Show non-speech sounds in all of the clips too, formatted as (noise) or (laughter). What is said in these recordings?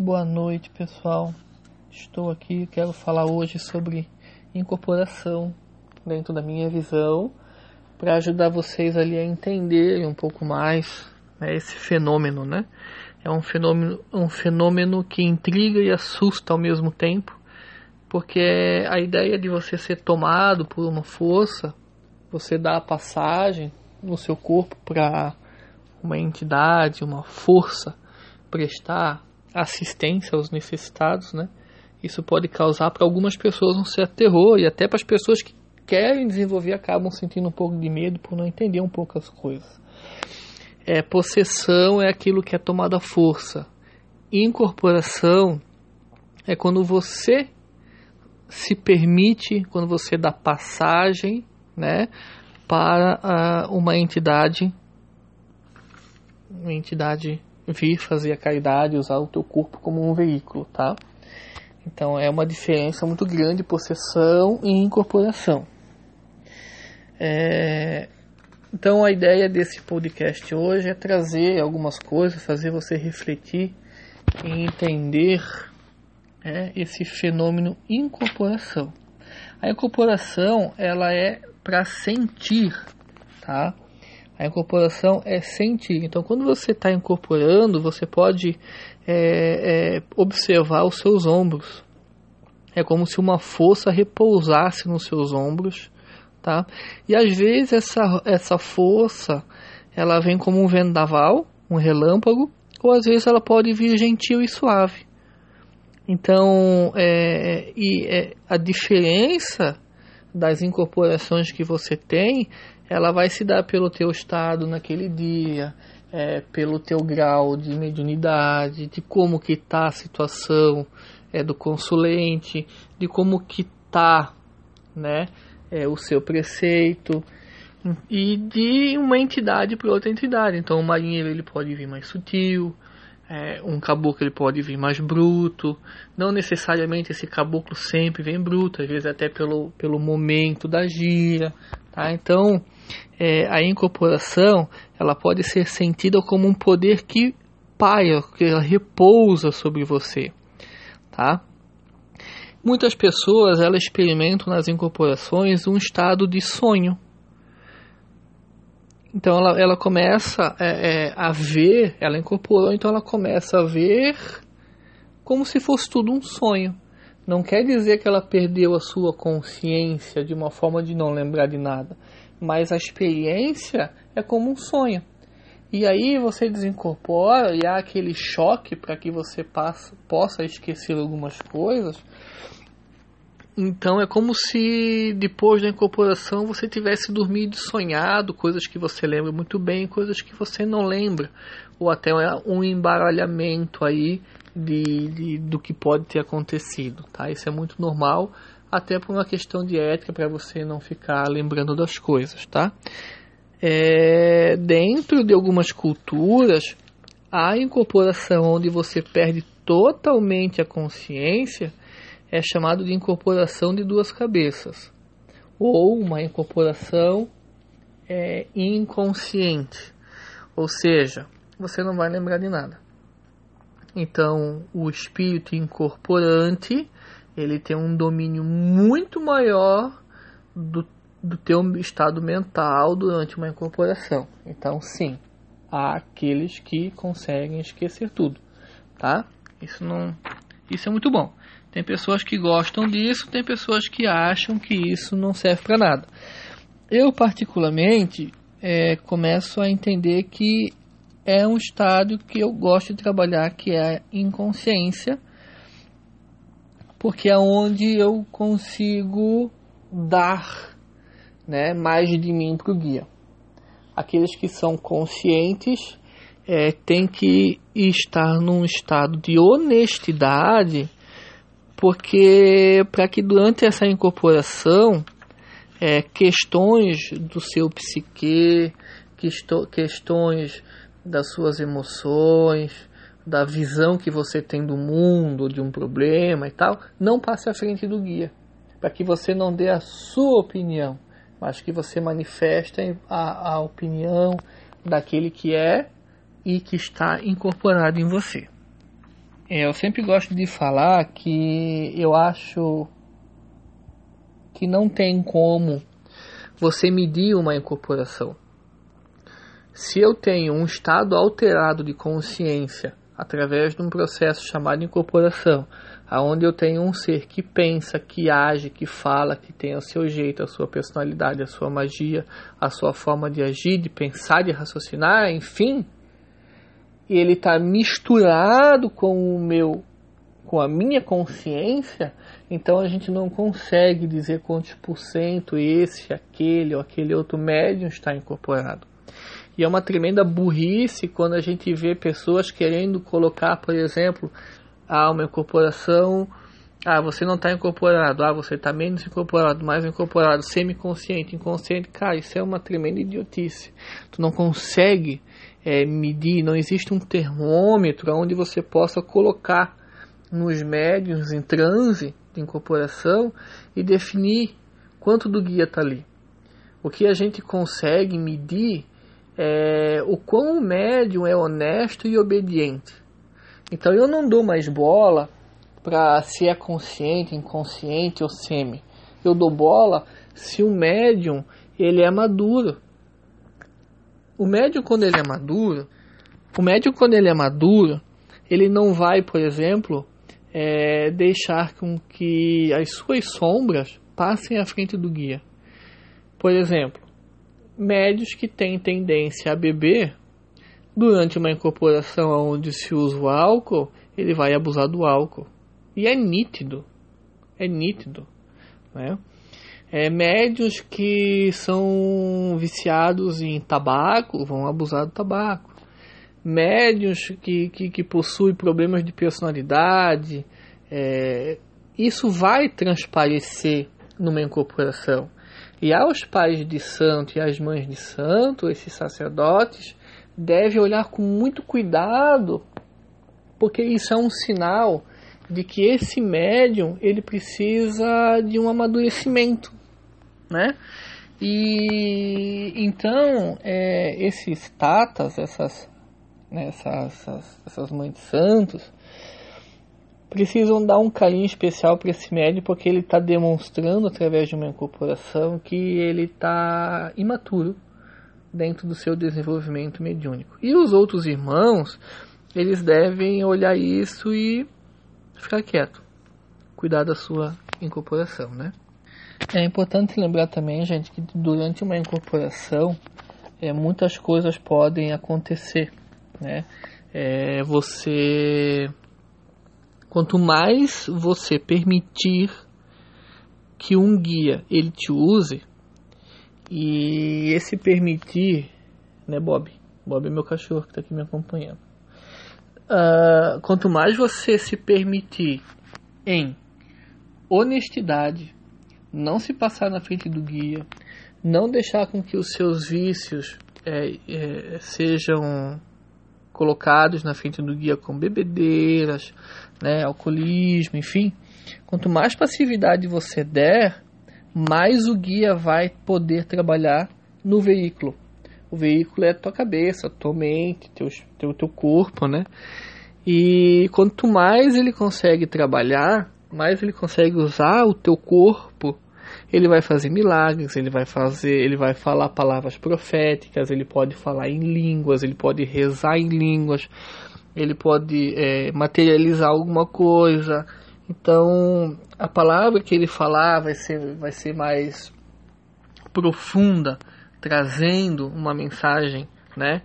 Boa noite, pessoal. Estou aqui, quero falar hoje sobre incorporação dentro da minha visão, para ajudar vocês ali a entenderem um pouco mais né, esse fenômeno, né? É um fenômeno, um fenômeno que intriga e assusta ao mesmo tempo, porque a ideia de você ser tomado por uma força, você dá a passagem no seu corpo para uma entidade, uma força prestar assistência aos necessitados, né? Isso pode causar para algumas pessoas um certo terror e até para as pessoas que querem desenvolver acabam sentindo um pouco de medo por não entender um pouco as coisas. É, possessão é aquilo que é tomado à força. Incorporação é quando você se permite, quando você dá passagem, né, para uh, uma entidade, uma entidade vir fazer a caridade, usar o teu corpo como um veículo, tá? Então é uma diferença muito grande possessão e incorporação. É... Então a ideia desse podcast hoje é trazer algumas coisas, fazer você refletir e entender é, esse fenômeno incorporação. A incorporação ela é para sentir, tá? A incorporação é sentir. Então, quando você está incorporando, você pode é, é, observar os seus ombros. É como se uma força repousasse nos seus ombros, tá? E às vezes essa, essa força ela vem como um vendaval, um relâmpago, ou às vezes ela pode vir gentil e suave. Então, é, e é, a diferença das incorporações que você tem ela vai se dar pelo teu estado naquele dia, é, pelo teu grau de mediunidade, de como que está a situação é, do consulente, de como que está né, é, o seu preceito e de uma entidade para outra entidade. Então o marinheiro ele pode vir mais sutil, é, um caboclo ele pode vir mais bruto, não necessariamente esse caboclo sempre vem bruto, às vezes até pelo, pelo momento da gira, tá? Então é, a incorporação ela pode ser sentida como um poder que paia, que ela repousa sobre você, tá? Muitas pessoas elas experimentam nas incorporações um estado de sonho. Então ela, ela começa é, é, a ver, ela incorporou, então ela começa a ver como se fosse tudo um sonho. Não quer dizer que ela perdeu a sua consciência de uma forma de não lembrar de nada mas a experiência é como um sonho. E aí você desincorpora e há aquele choque para que você possa esquecer algumas coisas. Então é como se depois da incorporação você tivesse dormido sonhado coisas que você lembra muito bem, coisas que você não lembra, ou até um embaralhamento aí de, de do que pode ter acontecido, tá? Isso é muito normal até por uma questão de ética para você não ficar lembrando das coisas, tá? É, dentro de algumas culturas, a incorporação onde você perde totalmente a consciência é chamado de incorporação de duas cabeças ou uma incorporação é, inconsciente, ou seja, você não vai lembrar de nada. Então, o espírito incorporante ele tem um domínio muito maior do, do teu estado mental durante uma incorporação. Então, sim, há aqueles que conseguem esquecer tudo, tá? Isso não, isso é muito bom. Tem pessoas que gostam disso, tem pessoas que acham que isso não serve para nada. Eu particularmente é, começo a entender que é um estado que eu gosto de trabalhar, que é a inconsciência porque é onde eu consigo dar né, mais de mim para o guia. Aqueles que são conscientes é, têm que estar num estado de honestidade, porque para que durante essa incorporação é, questões do seu psique, questões das suas emoções, da visão que você tem do mundo, de um problema e tal, não passe à frente do guia, para que você não dê a sua opinião, mas que você manifeste a, a opinião daquele que é e que está incorporado em você. Eu sempre gosto de falar que eu acho que não tem como você medir uma incorporação. Se eu tenho um estado alterado de consciência através de um processo chamado incorporação, aonde eu tenho um ser que pensa, que age, que fala, que tem o seu jeito, a sua personalidade, a sua magia, a sua forma de agir, de pensar, de raciocinar, enfim, e ele está misturado com o meu, com a minha consciência, então a gente não consegue dizer quantos por cento esse, aquele ou aquele outro médium está incorporado. E é uma tremenda burrice quando a gente vê pessoas querendo colocar, por exemplo, ah, uma incorporação. Ah, você não está incorporado. Ah, você está menos incorporado, mais incorporado, semi-consciente, inconsciente. Cara, isso é uma tremenda idiotice. Tu não consegue é, medir, não existe um termômetro onde você possa colocar nos médios em transe de incorporação e definir quanto do guia está ali. O que a gente consegue medir é o quão o médium é honesto e obediente. Então eu não dou mais bola para se é consciente, inconsciente ou semi. Eu dou bola se o médium ele é maduro. O médium quando ele é maduro, o médium quando ele é maduro, ele não vai, por exemplo, é, deixar com que as suas sombras passem à frente do guia. Por exemplo, médios que têm tendência a beber Durante uma incorporação onde se usa o álcool, ele vai abusar do álcool. E é nítido. É nítido. Né? É, médios que são viciados em tabaco vão abusar do tabaco. Médios que, que, que possuem problemas de personalidade, é, isso vai transparecer numa incorporação. E aos pais de santo e às mães de santo, esses sacerdotes, deve olhar com muito cuidado, porque isso é um sinal de que esse médium ele precisa de um amadurecimento, né? E então é, esses tatas, essas, né, essas, essas, essas mães de santos, precisam dar um carinho especial para esse médium porque ele está demonstrando através de uma incorporação que ele está imaturo dentro do seu desenvolvimento mediúnico. E os outros irmãos, eles devem olhar isso e ficar quieto, cuidar da sua incorporação, né? É importante lembrar também, gente, que durante uma incorporação é, muitas coisas podem acontecer, né? É, você, quanto mais você permitir que um guia ele te use, e esse permitir, né, Bob? Bob é meu cachorro que está aqui me acompanhando. Uh, quanto mais você se permitir em honestidade, não se passar na frente do guia, não deixar com que os seus vícios é, é, sejam colocados na frente do guia com bebedeiras, né, alcoolismo, enfim. Quanto mais passividade você der, mais o guia vai poder trabalhar no veículo. O veículo é a tua cabeça, a tua mente, teu, teu, teu corpo, né? E quanto mais ele consegue trabalhar, mais ele consegue usar o teu corpo, ele vai fazer milagres, ele vai fazer, ele vai falar palavras proféticas, ele pode falar em línguas, ele pode rezar em línguas, ele pode é, materializar alguma coisa, então, a palavra que ele falar vai ser, vai ser mais profunda, trazendo uma mensagem, né,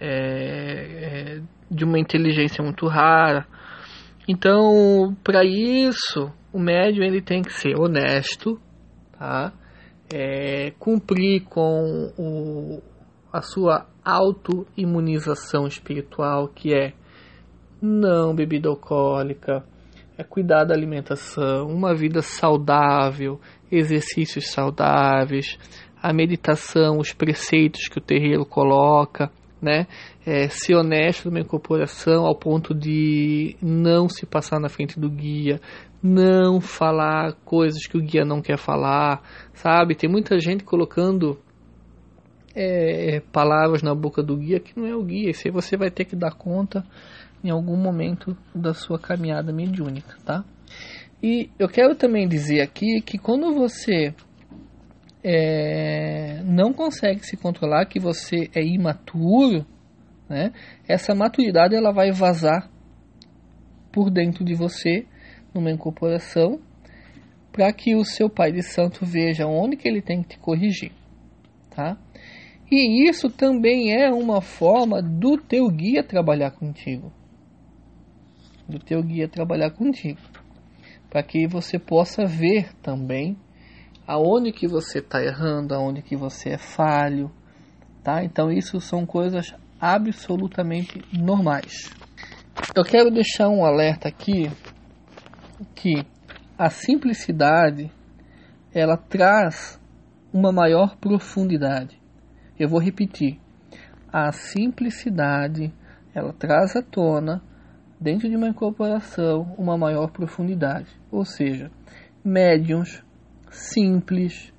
é, é, de uma inteligência muito rara. Então, para isso, o médium ele tem que ser honesto, tá? É, cumprir com o, a sua autoimunização espiritual, que é não bebida alcoólica, é cuidar da alimentação, uma vida saudável, exercícios saudáveis, a meditação, os preceitos que o terreiro coloca, né? É, ser honesto numa incorporação ao ponto de não se passar na frente do guia, não falar coisas que o guia não quer falar, sabe? Tem muita gente colocando é, palavras na boca do guia que não é o guia, isso aí você vai ter que dar conta em algum momento da sua caminhada mediúnica, tá? E eu quero também dizer aqui que quando você é, não consegue se controlar, que você é imaturo, né? Essa maturidade ela vai vazar por dentro de você numa incorporação para que o seu pai de santo veja onde que ele tem que te corrigir, tá? E isso também é uma forma do teu guia trabalhar contigo. Do teu guia trabalhar contigo. Para que você possa ver também aonde que você está errando, aonde que você é falho, tá? Então isso são coisas absolutamente normais. Eu quero deixar um alerta aqui que a simplicidade ela traz uma maior profundidade. Eu vou repetir. A simplicidade ela traz à tona dentro de uma incorporação uma maior profundidade. Ou seja, médiums simples,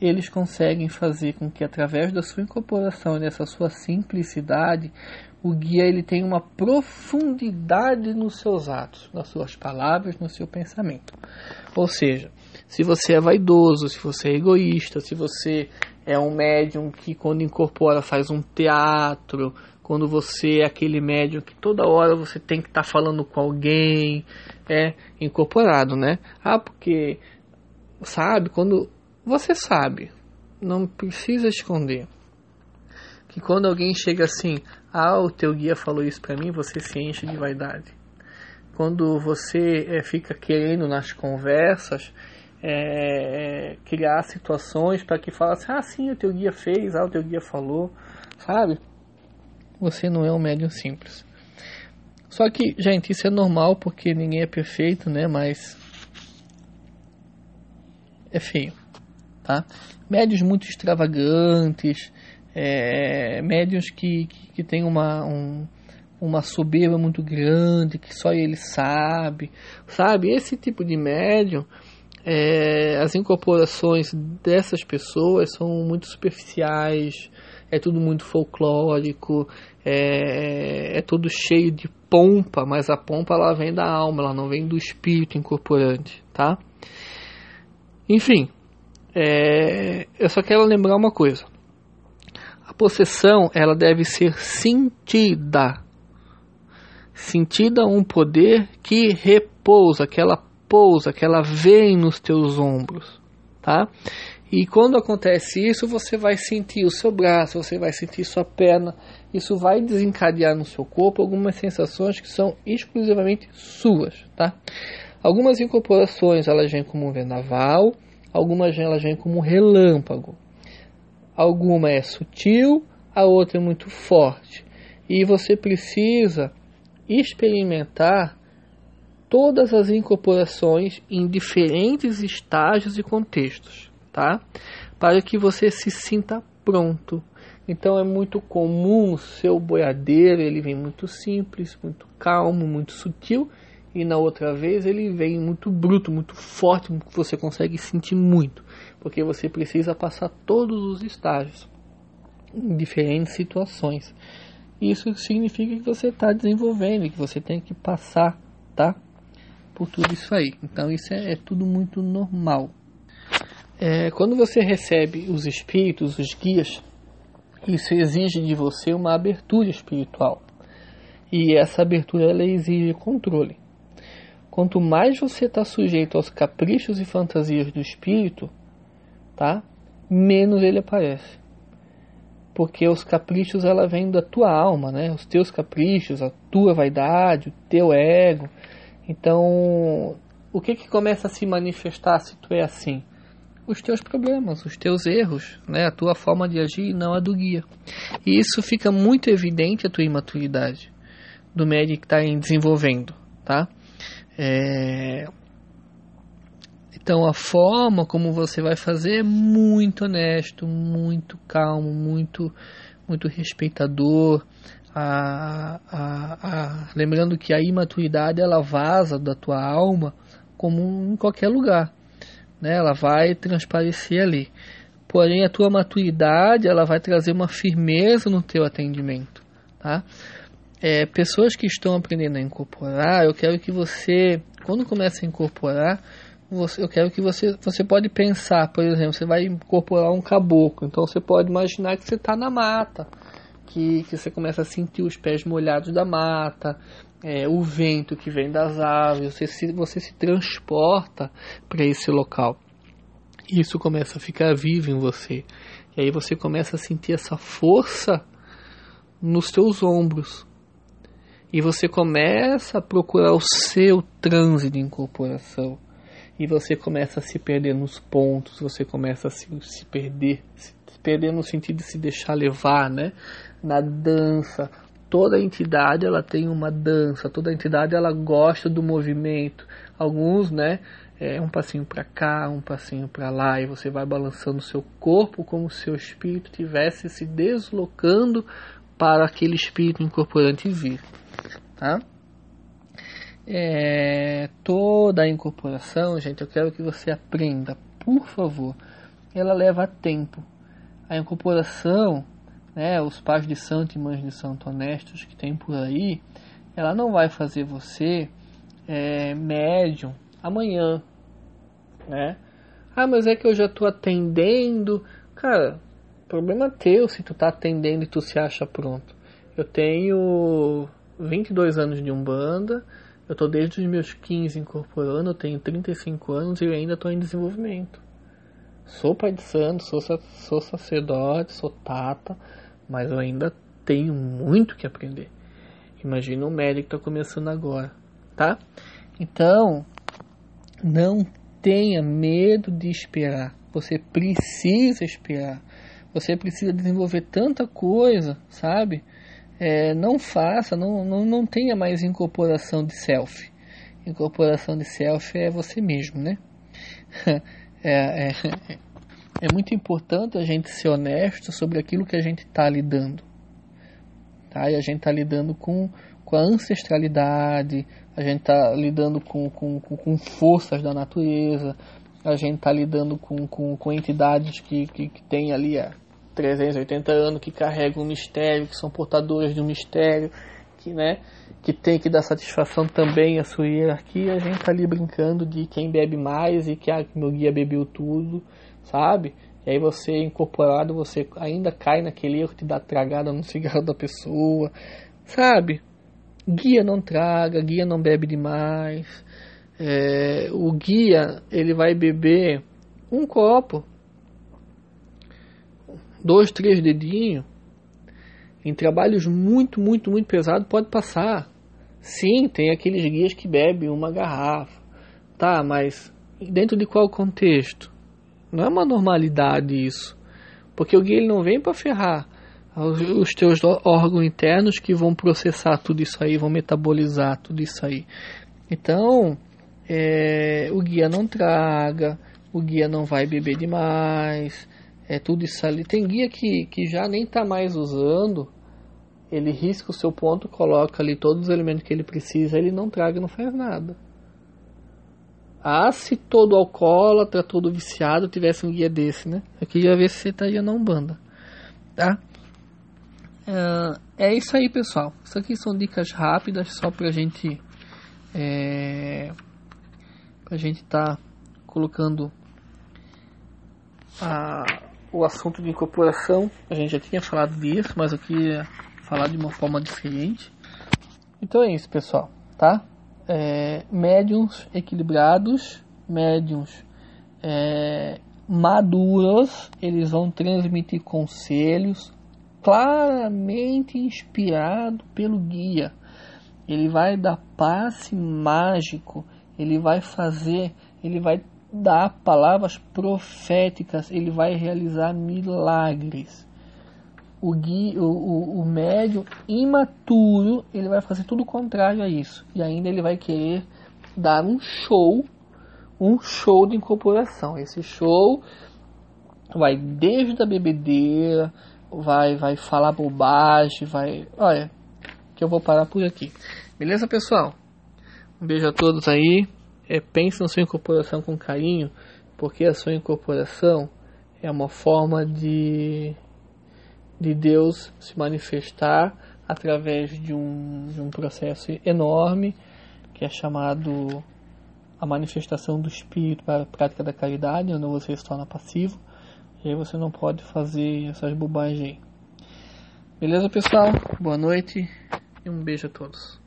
eles conseguem fazer com que através da sua incorporação e dessa sua simplicidade, o guia ele tem uma profundidade nos seus atos, nas suas palavras, no seu pensamento. Ou seja, se você é vaidoso, se você é egoísta, se você é um médium que quando incorpora faz um teatro, quando você é aquele médium que toda hora você tem que estar tá falando com alguém, é incorporado, né? Ah, porque sabe, quando você sabe, não precisa esconder. Que quando alguém chega assim, ah, o teu guia falou isso para mim, você se enche de vaidade. Quando você é, fica querendo nas conversas é, criar situações para que fale assim, ah, sim, o teu guia fez, ah, o teu guia falou, sabe? Você não é um médium simples. Só que, gente, isso é normal porque ninguém é perfeito, né? Mas é feio, tá? Médios muito extravagantes, é, médios que, que, que tem uma, um, uma soberba muito grande, que só ele sabe, sabe? Esse tipo de médium, é, as incorporações dessas pessoas são muito superficiais, é tudo muito folclórico, é, é tudo cheio de pompa, mas a pompa ela vem da alma, ela não vem do espírito incorporante, tá? Enfim, é, eu só quero lembrar uma coisa. Possessão ela deve ser sentida. Sentida um poder que repousa, que ela pousa, que ela vem nos teus ombros, tá? E quando acontece isso, você vai sentir o seu braço, você vai sentir sua perna, isso vai desencadear no seu corpo algumas sensações que são exclusivamente suas, tá? Algumas incorporações elas vêm como um vendaval, algumas elas vêm como um relâmpago. Alguma é sutil, a outra é muito forte. E você precisa experimentar todas as incorporações em diferentes estágios e contextos, tá? Para que você se sinta pronto. Então é muito comum o seu boiadeiro, ele vem muito simples, muito calmo, muito sutil, e na outra vez ele vem muito bruto, muito forte, que você consegue sentir muito, porque você precisa passar todos os estágios em diferentes situações. Isso significa que você está desenvolvendo, que você tem que passar, tá? Por tudo isso aí. Então isso é, é tudo muito normal. É, quando você recebe os espíritos, os guias, isso exige de você uma abertura espiritual. E essa abertura ela exige controle. Quanto mais você está sujeito aos caprichos e fantasias do espírito, tá? Menos ele aparece. Porque os caprichos ela vem da tua alma, né? Os teus caprichos, a tua vaidade, o teu ego. Então, o que que começa a se manifestar se tu é assim? Os teus problemas, os teus erros, né? A tua forma de agir não a do guia. E isso fica muito evidente a tua imaturidade do médico que está desenvolvendo, tá? É... Então a forma como você vai fazer é muito honesto, muito calmo, muito, muito respeitador. A, a, a, lembrando que a imaturidade ela vaza da tua alma como em qualquer lugar, né? Ela vai transparecer ali. Porém a tua maturidade ela vai trazer uma firmeza no teu atendimento, tá? É, pessoas que estão aprendendo a incorporar, eu quero que você, quando começa a incorporar, você, eu quero que você, você pode pensar, por exemplo, você vai incorporar um caboclo, então você pode imaginar que você está na mata, que, que você começa a sentir os pés molhados da mata, é, o vento que vem das árvores, você se, você se transporta para esse local. Isso começa a ficar vivo em você. E aí você começa a sentir essa força nos seus ombros. E você começa a procurar o seu transe de incorporação. E você começa a se perder nos pontos, você começa a se, se perder, se perder no sentido de se deixar levar, né? Na dança, toda entidade ela tem uma dança, toda entidade ela gosta do movimento. Alguns, né, é um passinho para cá, um passinho para lá e você vai balançando o seu corpo como se seu espírito tivesse se deslocando para aquele espírito incorporante vir, tá? É, toda a incorporação, gente, eu quero que você aprenda, por favor. Ela leva tempo. A incorporação né, os pais de santo e mães de santo honestos que tem por aí, ela não vai fazer você é, médium amanhã, né? Ah, mas é que eu já estou atendendo. Cara, problema teu se tu tá atendendo e tu se acha pronto. Eu tenho 22 anos de Umbanda, eu tô desde os meus 15 incorporando, eu tenho 35 anos e ainda estou em desenvolvimento. Sou pai de santo, sou, sou sacerdote, sou tata, mas eu ainda tenho muito que aprender. Imagina um médico que está começando agora, tá? Então, não tenha medo de esperar. Você precisa esperar. Você precisa desenvolver tanta coisa, sabe? É, não faça, não, não, não tenha mais incorporação de self. Incorporação de self é você mesmo, né? (laughs) é, é, é muito importante a gente ser honesto sobre aquilo que a gente está lidando. Tá? E a gente está lidando com, com a ancestralidade, a gente está lidando com, com, com, forças da natureza, a gente está lidando com, com, com entidades que, que, que têm ali há 380 anos, que carregam um mistério, que são portadores de um mistério, que, né, que tem que dar satisfação também à sua hierarquia. A gente está ali brincando de quem bebe mais e que ah, meu guia bebeu tudo sabe? E aí você incorporado, você ainda cai naquele erro de dar tragada no (laughs) cigarro da pessoa, sabe? Guia não traga, guia não bebe demais. É, o guia ele vai beber um copo, dois, três dedinhos. Em trabalhos muito, muito, muito pesados pode passar. Sim, tem aqueles guias que bebem uma garrafa, tá? Mas dentro de qual contexto? Não é uma normalidade isso. Porque o guia ele não vem para ferrar os teus órgãos internos que vão processar tudo isso aí, vão metabolizar tudo isso aí. Então, é, o guia não traga, o guia não vai beber demais, é tudo isso ali. Tem guia que, que já nem está mais usando, ele risca o seu ponto, coloca ali todos os elementos que ele precisa, ele não traga, não faz nada. Ah, se todo alcoólatra, todo viciado tivesse um guia desse, né? Eu queria ver se você estaria na Umbanda, tá? Uh, é isso aí, pessoal. Isso aqui são dicas rápidas, só pra gente... É, pra gente tá colocando a, o assunto de incorporação. A gente já tinha falado disso, mas queria falar de uma forma diferente. Então é isso, pessoal, tá? é, médiums equilibrados, médiums é, maduros, eles vão transmitir conselhos claramente inspirado pelo guia. Ele vai dar passe mágico, ele vai fazer, ele vai dar palavras proféticas, ele vai realizar milagres. O, guia, o, o, o médium imaturo ele vai fazer tudo o contrário a isso. E ainda ele vai querer dar um show um show de incorporação. Esse show vai desde a bebedeira vai vai falar bobagem vai olha que eu vou parar por aqui. Beleza pessoal? Um beijo a todos aí é, pense na sua incorporação com carinho porque a sua incorporação é uma forma de de Deus se manifestar através de um, de um processo enorme que é chamado a manifestação do espírito para a prática da caridade, onde você se torna passivo. E aí você não pode fazer essas bobagens aí. Beleza, pessoal? Boa noite e um beijo a todos.